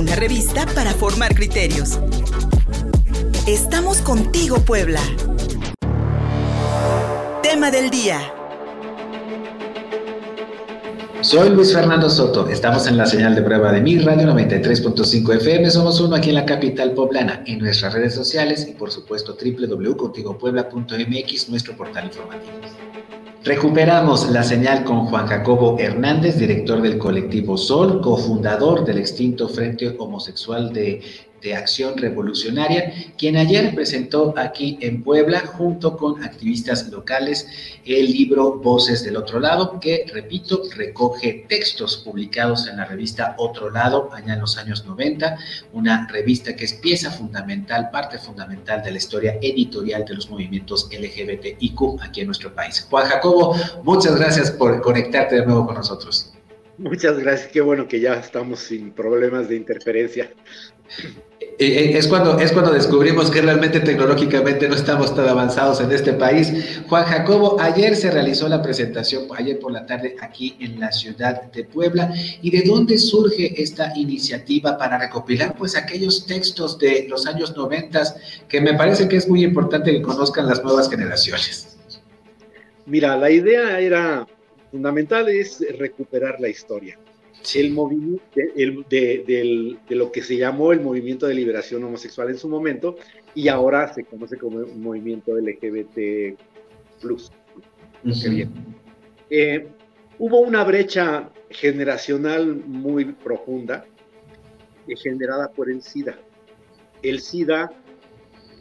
una revista para formar criterios. Estamos contigo, Puebla. Tema del día. Soy Luis Fernando Soto, estamos en la señal de prueba de mi radio 93.5 FM, somos uno aquí en la capital poblana, en nuestras redes sociales y por supuesto www.contigopuebla.mx, nuestro portal informativo. Recuperamos la señal con Juan Jacobo Hernández, director del colectivo Sol, cofundador del extinto Frente Homosexual de de Acción Revolucionaria, quien ayer presentó aquí en Puebla, junto con activistas locales, el libro Voces del Otro Lado, que, repito, recoge textos publicados en la revista Otro Lado, allá en los años 90, una revista que es pieza fundamental, parte fundamental de la historia editorial de los movimientos LGBTIQ aquí en nuestro país. Juan Jacobo, muchas gracias por conectarte de nuevo con nosotros. Muchas gracias, qué bueno que ya estamos sin problemas de interferencia. Eh, eh, es cuando, es cuando descubrimos que realmente tecnológicamente no estamos tan avanzados en este país. Juan Jacobo, ayer se realizó la presentación, ayer por la tarde, aquí en la ciudad de Puebla. ¿Y de dónde surge esta iniciativa para recopilar pues aquellos textos de los años 90 que me parece que es muy importante que conozcan las nuevas generaciones? Mira, la idea era fundamental, es recuperar la historia. El movimiento de, lo que se llamó el movimiento de liberación homosexual en su momento y ahora se conoce como un movimiento LGBT plus. Eh, hubo una brecha generacional muy profunda eh, generada por el SIDA. El SIDA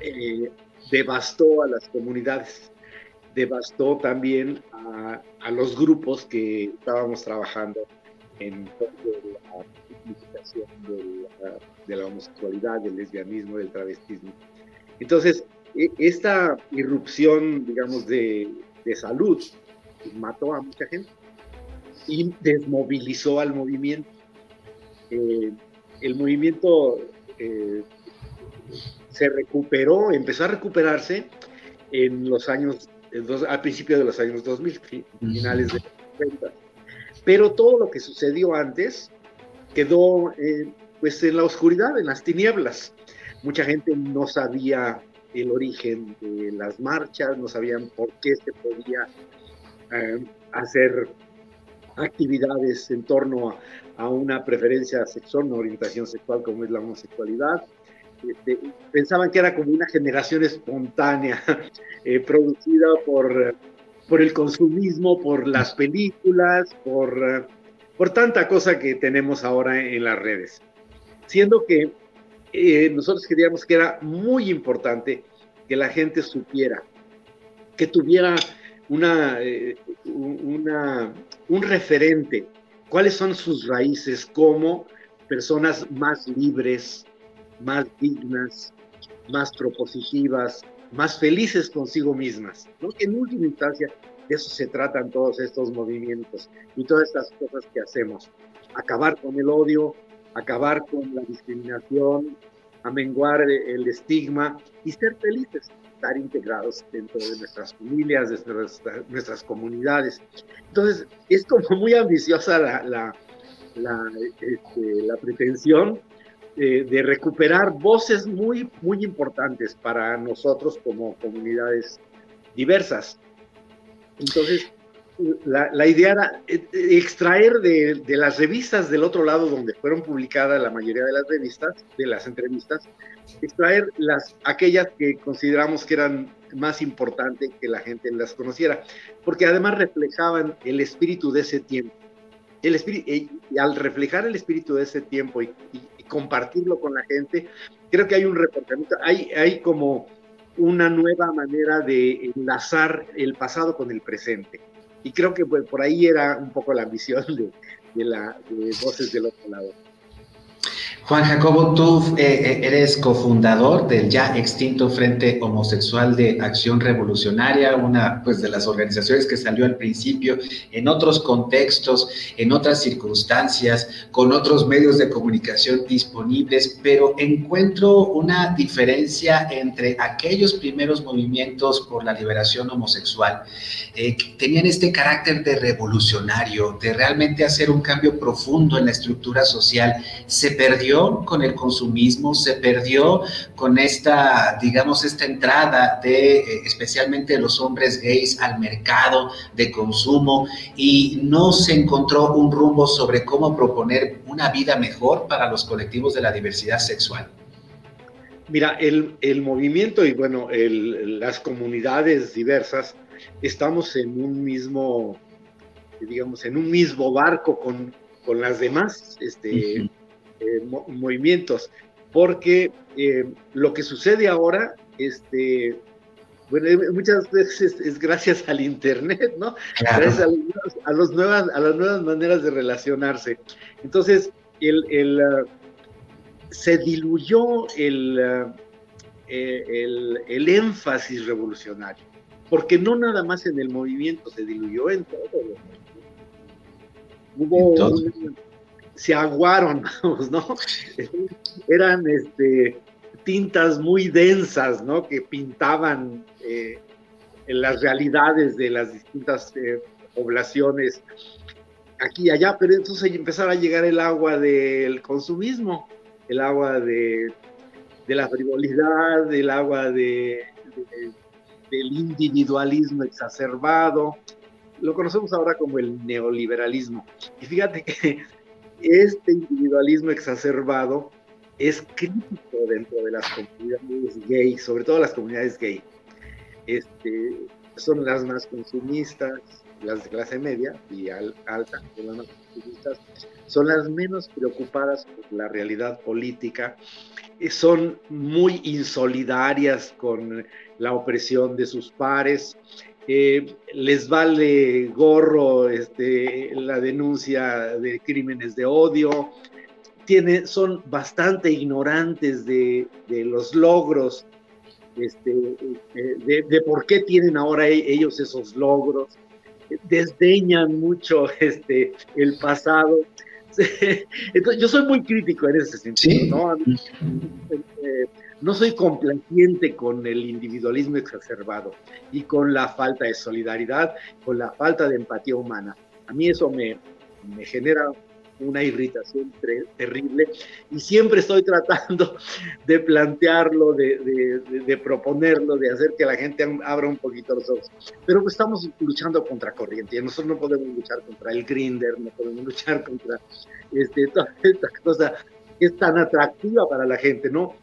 eh, devastó a las comunidades, devastó también a, los grupos que estábamos trabajando en la significación de la, homosexualidad, del lesbianismo, del travestismo. Entonces, e, esta irrupción, digamos, de, salud mató a mucha gente y desmovilizó al movimiento. Eh, el movimiento eh, se recuperó, empezó a recuperarse en los años, al principio de los años 2000, finales de los 90 pero todo lo que sucedió antes quedó eh, pues en la oscuridad, en las tinieblas. Mucha gente no sabía el origen de las marchas, no sabían por qué se podía eh, hacer actividades en torno a, una preferencia sexual, una orientación sexual como es la homosexualidad. Este, pensaban que era como una generación espontánea eh, producida por por el consumismo, por las películas, por, eh, por tanta cosa que tenemos ahora en las redes. Siendo que eh, nosotros queríamos que era muy importante que la gente supiera, que tuviera una, eh, una, un referente, cuáles son sus raíces como personas más libres, más dignas, más propositivas, más felices consigo mismas, ¿no? en última instancia de eso se tratan todos estos movimientos y todas estas cosas que hacemos. Acabar con el odio, acabar con la discriminación, amenguar el estigma y ser felices, estar integrados dentro de nuestras familias, de nuestras, nuestras comunidades. Entonces, es como muy ambiciosa la, la, la, este, la pretensión, de recuperar voces muy, muy importantes para nosotros como comunidades diversas. Entonces, la, idea era eh, extraer de, las revistas del otro lado donde fueron publicadas la mayoría de las revistas, de las entrevistas, extraer las, aquellas que consideramos que eran más importantes que la gente las conociera, porque además reflejaban el espíritu de ese tiempo. El espíritu, y al reflejar el espíritu de ese tiempo y, compartirlo con la gente, creo que hay un reportamiento, hay, hay como una nueva manera de enlazar el pasado con el presente. Y creo que pues, por ahí era un poco la ambición de, de, la, de Voces del Otro Lado. Juan Jacobo, tú eh, eh, eres cofundador del ya extinto Frente Homosexual de Acción Revolucionaria, una pues, de las organizaciones que salió al principio en otros contextos, en otras circunstancias, con otros medios de comunicación disponibles, pero encuentro una diferencia entre aquellos primeros movimientos por la liberación homosexual, eh, que tenían este carácter de revolucionario, de realmente hacer un cambio profundo en la estructura social. Se perdió perdió con el consumismo, se perdió con esta, digamos, esta entrada de eh, especialmente los hombres gays al mercado de consumo y no se encontró un rumbo sobre cómo proponer una vida mejor para los colectivos de la diversidad sexual. Mira, el, el movimiento y bueno, el, las comunidades diversas estamos en un mismo, digamos, en un mismo barco con, con las demás este, eh, movimientos, porque eh, lo que sucede ahora, este, bueno, eh, muchas veces es gracias al Internet, ¿no? Gracias a, los nuevas, a las nuevas maneras de relacionarse. Entonces, el, el, uh, se diluyó el, uh, el, el énfasis revolucionario porque no nada más en el movimiento se diluyó, en todo. Hubo se aguaron, ¿no? Eran este, tintas muy densas, ¿no? Que pintaban eh, las realidades de las distintas eh, poblaciones aquí y allá, pero entonces empezaba a llegar el agua del consumismo, el agua de, la frivolidad, el agua de del individualismo exacerbado. Lo conocemos ahora como el neoliberalismo. Y fíjate que este individualismo exacerbado es crítico dentro de las comunidades gay, sobre todo las comunidades gay. Este, son las más consumistas, las de clase media y alta, son las más consumistas, son las menos preocupadas por la realidad política, son muy insolidarias con la opresión de sus pares, eh, les vale gorro este, la denuncia de crímenes de odio, tiene, son bastante ignorantes de, los logros, este, de, de, por qué tienen ahora e, ellos esos logros, desdeñan mucho este, el pasado. Entonces, yo soy muy crítico en ese sentido, ¿no? Eh, no soy complaciente con el individualismo exacerbado y con la falta de solidaridad, con la falta de empatía humana. A mí eso me, genera una irritación terrible y siempre estoy tratando de plantearlo, de, de, proponerlo, de hacer que la gente abra un poquito los ojos. Pero pues estamos luchando contra corriente y nosotros no podemos luchar contra el grinder, no podemos luchar contra este, toda esta cosa que es tan atractiva para la gente, ¿no?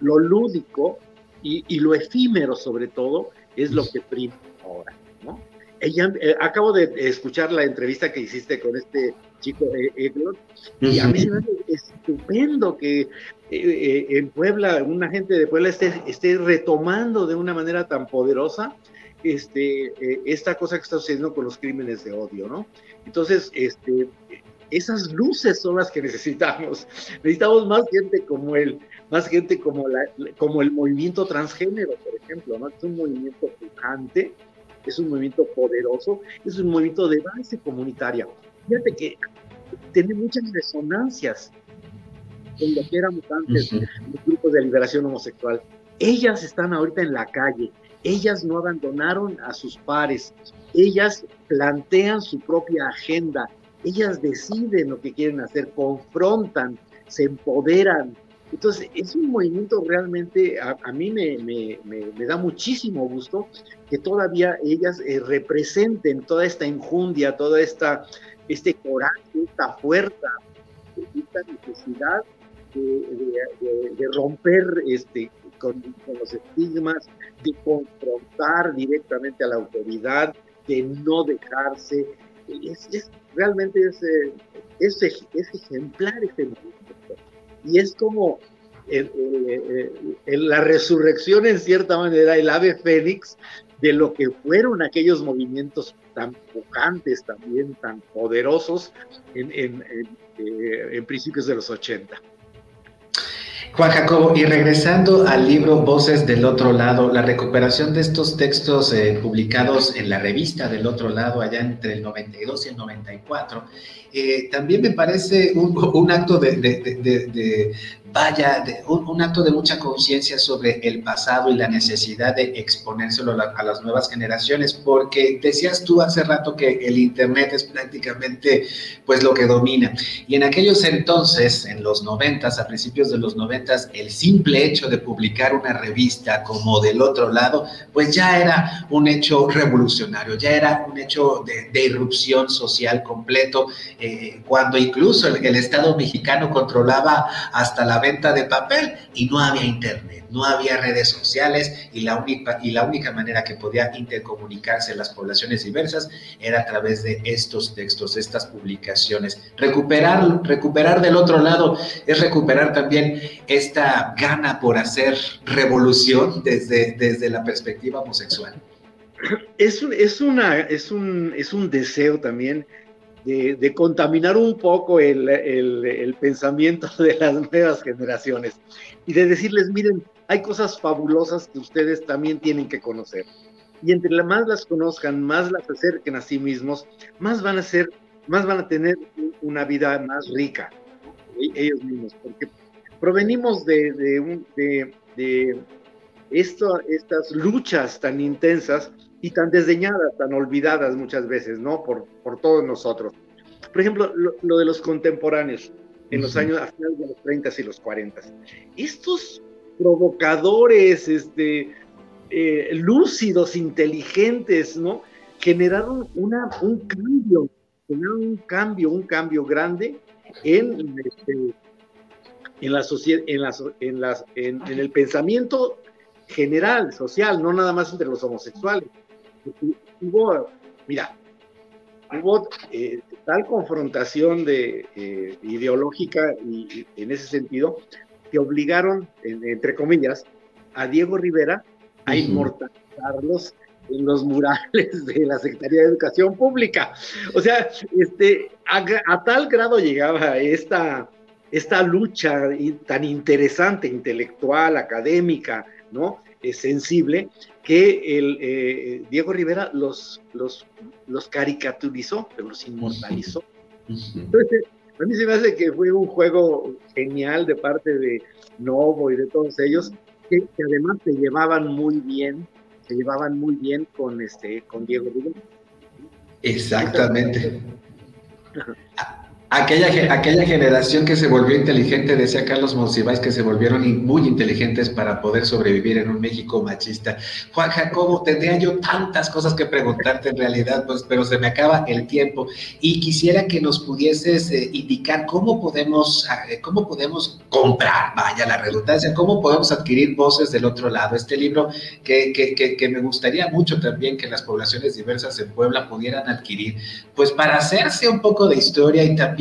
Lo lúdico y, y lo efímero sobre todo es lo que prima ahora, ¿no? ella, eh, acabo de escuchar la entrevista que hiciste con este chico eh, y a mí se me hace estupendo que eh, en Puebla, una gente de Puebla esté, esté retomando de una manera tan poderosa este, esta cosa que está sucediendo con los crímenes de odio, ¿no? Entonces, este, esas luces son las que necesitamos. Necesitamos más gente como él, más gente como, la, como el movimiento transgénero, por ejemplo, ¿no? Es un movimiento pujante, es un movimiento poderoso, es un movimiento de base comunitaria. Fíjate que tiene muchas resonancias con lo que éramos antes los grupos de liberación homosexual. Ellas están ahorita en la calle, ellas no abandonaron a sus pares, ellas plantean su propia agenda, ellas deciden lo que quieren hacer, confrontan, se empoderan, entonces, es un movimiento realmente, a, mí me, da muchísimo gusto que todavía ellas eh, representen toda esta enjundia, toda esta, este coraje, esta fuerza, esta necesidad de, romper este, con, los estigmas, de confrontar directamente a la autoridad, de no dejarse. Es, realmente es, eh, es, es ejemplar este movimiento y es como la resurrección en cierta manera, el ave fénix de lo que fueron aquellos movimientos tan pujantes, también tan poderosos en, en, eh, principios de los 80. Juan Jacobo, y regresando al libro Voces del Otro Lado, la recuperación de estos textos eh, publicados en la revista del Otro Lado allá entre el 92 y el 94, eh, también me parece un, acto de, vaya, un, acto de mucha conciencia sobre el pasado y la necesidad de exponérselo a, las nuevas generaciones, porque decías tú hace rato que el Internet es prácticamente pues lo que domina. Y en aquellos entonces, en los noventas, a principios de los noventas, el simple hecho de publicar una revista como del otro lado, pues ya era un hecho revolucionario, ya era un hecho de, irrupción social completo, eh, cuando incluso el Estado mexicano controlaba hasta la venta de papel y no había internet, no había redes sociales y la única, y la única manera que podía intercomunicarse las poblaciones diversas era a través de estos textos, estas publicaciones. Recuperar, recuperar del otro lado es recuperar también esta gana por hacer revolución desde, desde la perspectiva homosexual. Es, es, una, es, un, es un deseo también de, contaminar un poco el, pensamiento de las nuevas generaciones y de decirles, miren, hay cosas fabulosas que ustedes también tienen que conocer. Y entre más las conozcan, más las acerquen a sí mismos, más van a ser, más van a tener una vida más rica ellos mismos, porque provenimos de, de, estas luchas tan intensas y tan desdeñadas, tan olvidadas muchas veces, ¿no? Por, por todos nosotros. Por ejemplo, lo, de los contemporáneos, en los años, a finales de los 30 y los 40. Estos provocadores, este, eh, lúcidos, inteligentes, ¿no? Generaron una, un cambio, generaron un cambio, un cambio grande en, este, en la sociedad, en, las, en, las, en, en el pensamiento general, social, no nada más entre los homosexuales hubo, mira, hubo eh, tal confrontación de, eh, ideológica y, en ese sentido que obligaron, entre comillas, a Diego Rivera a inmortalizarlos en los murales de la Secretaría de Educación Pública. O sea, este, a, tal grado llegaba esta, esta lucha tan interesante, intelectual, académica, ¿no? Sensible, que el, eh, Diego Rivera los, los, los caricaturizó, pero los inmortalizó. Entonces, a mí se me hace que fue un juego genial de parte de Novo y de todos ellos, que, además se llevaban muy bien, se llevaban muy bien con, este, con Diego Rivera. Exactamente. Aquella, aquella generación que se volvió inteligente, decía Carlos Monsiváis, que se volvieron muy inteligentes para poder sobrevivir en un México machista. Juan Jacobo, tendría yo tantas cosas que preguntarte en realidad, pues, pero se me acaba el tiempo. Y quisiera que nos pudieses eh, indicar cómo podemos, eh, cómo podemos comprar, vaya la redundancia, cómo podemos adquirir voces del otro lado. Este libro que, que, que, que me gustaría mucho también que las poblaciones diversas en Puebla pudieran adquirir, pues para hacerse un poco de historia y también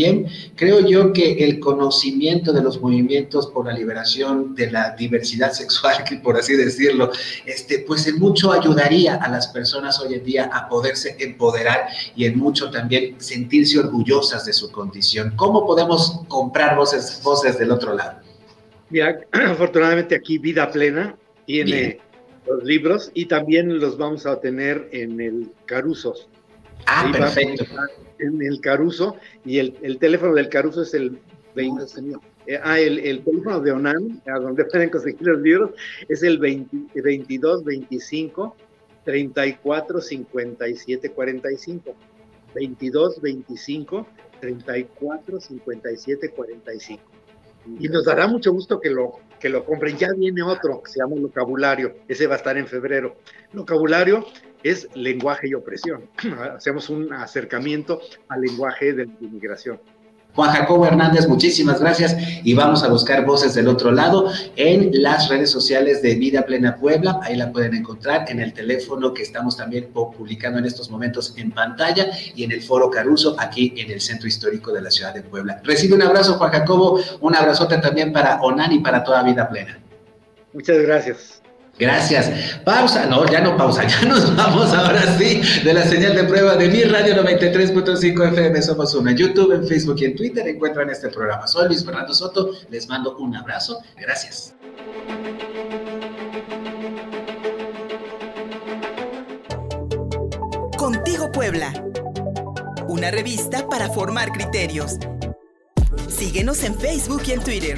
creo yo que el conocimiento de los movimientos por la liberación de la diversidad sexual, por así decirlo, este, pues en mucho ayudaría a las personas hoy en día a poderse empoderar y en mucho también sentirse orgullosas de su condición. ¿Cómo podemos comprar voces, voces del otro lado? Mira, afortunadamente aquí Vida Plena tiene los libros y también los vamos a tener en el Carusos. Ah, perfecto en el Caruso y el, el teléfono del Caruso es el 20, eh, ah, el, el, teléfono de ONAN, a donde pueden conseguir los libros, es el 20, 22 25 34 57 45. 22 25 34 57 45. Y nos dará mucho gusto que lo, que lo compren. Ya viene otro que se llama Vocabulario. Ese va a estar en febrero. Vocabulario es lenguaje y opresión. Hacemos un acercamiento al lenguaje de la inmigración. Juan Jacobo Hernández, muchísimas gracias y vamos a buscar voces del otro lado en las redes sociales de Vida Plena Puebla. Ahí la pueden encontrar en el teléfono que estamos también publicando en estos momentos en pantalla y en el Foro Caruso aquí en el Centro Histórico de la Ciudad de Puebla. Recibe un abrazo, Juan Jacobo, un abrazote también para Onan y para toda Vida Plena. Muchas gracias. Gracias. Pausa. No, ya no pausa. Ya nos vamos ahora sí de la señal de prueba de mi radio 93.5 FM. Somos uno en YouTube, en Facebook y en Twitter. Encuentran este programa. Soy Luis Fernando Soto. Les mando un abrazo. Gracias. Contigo Puebla. Una revista para formar criterios. Síguenos en Facebook y en Twitter.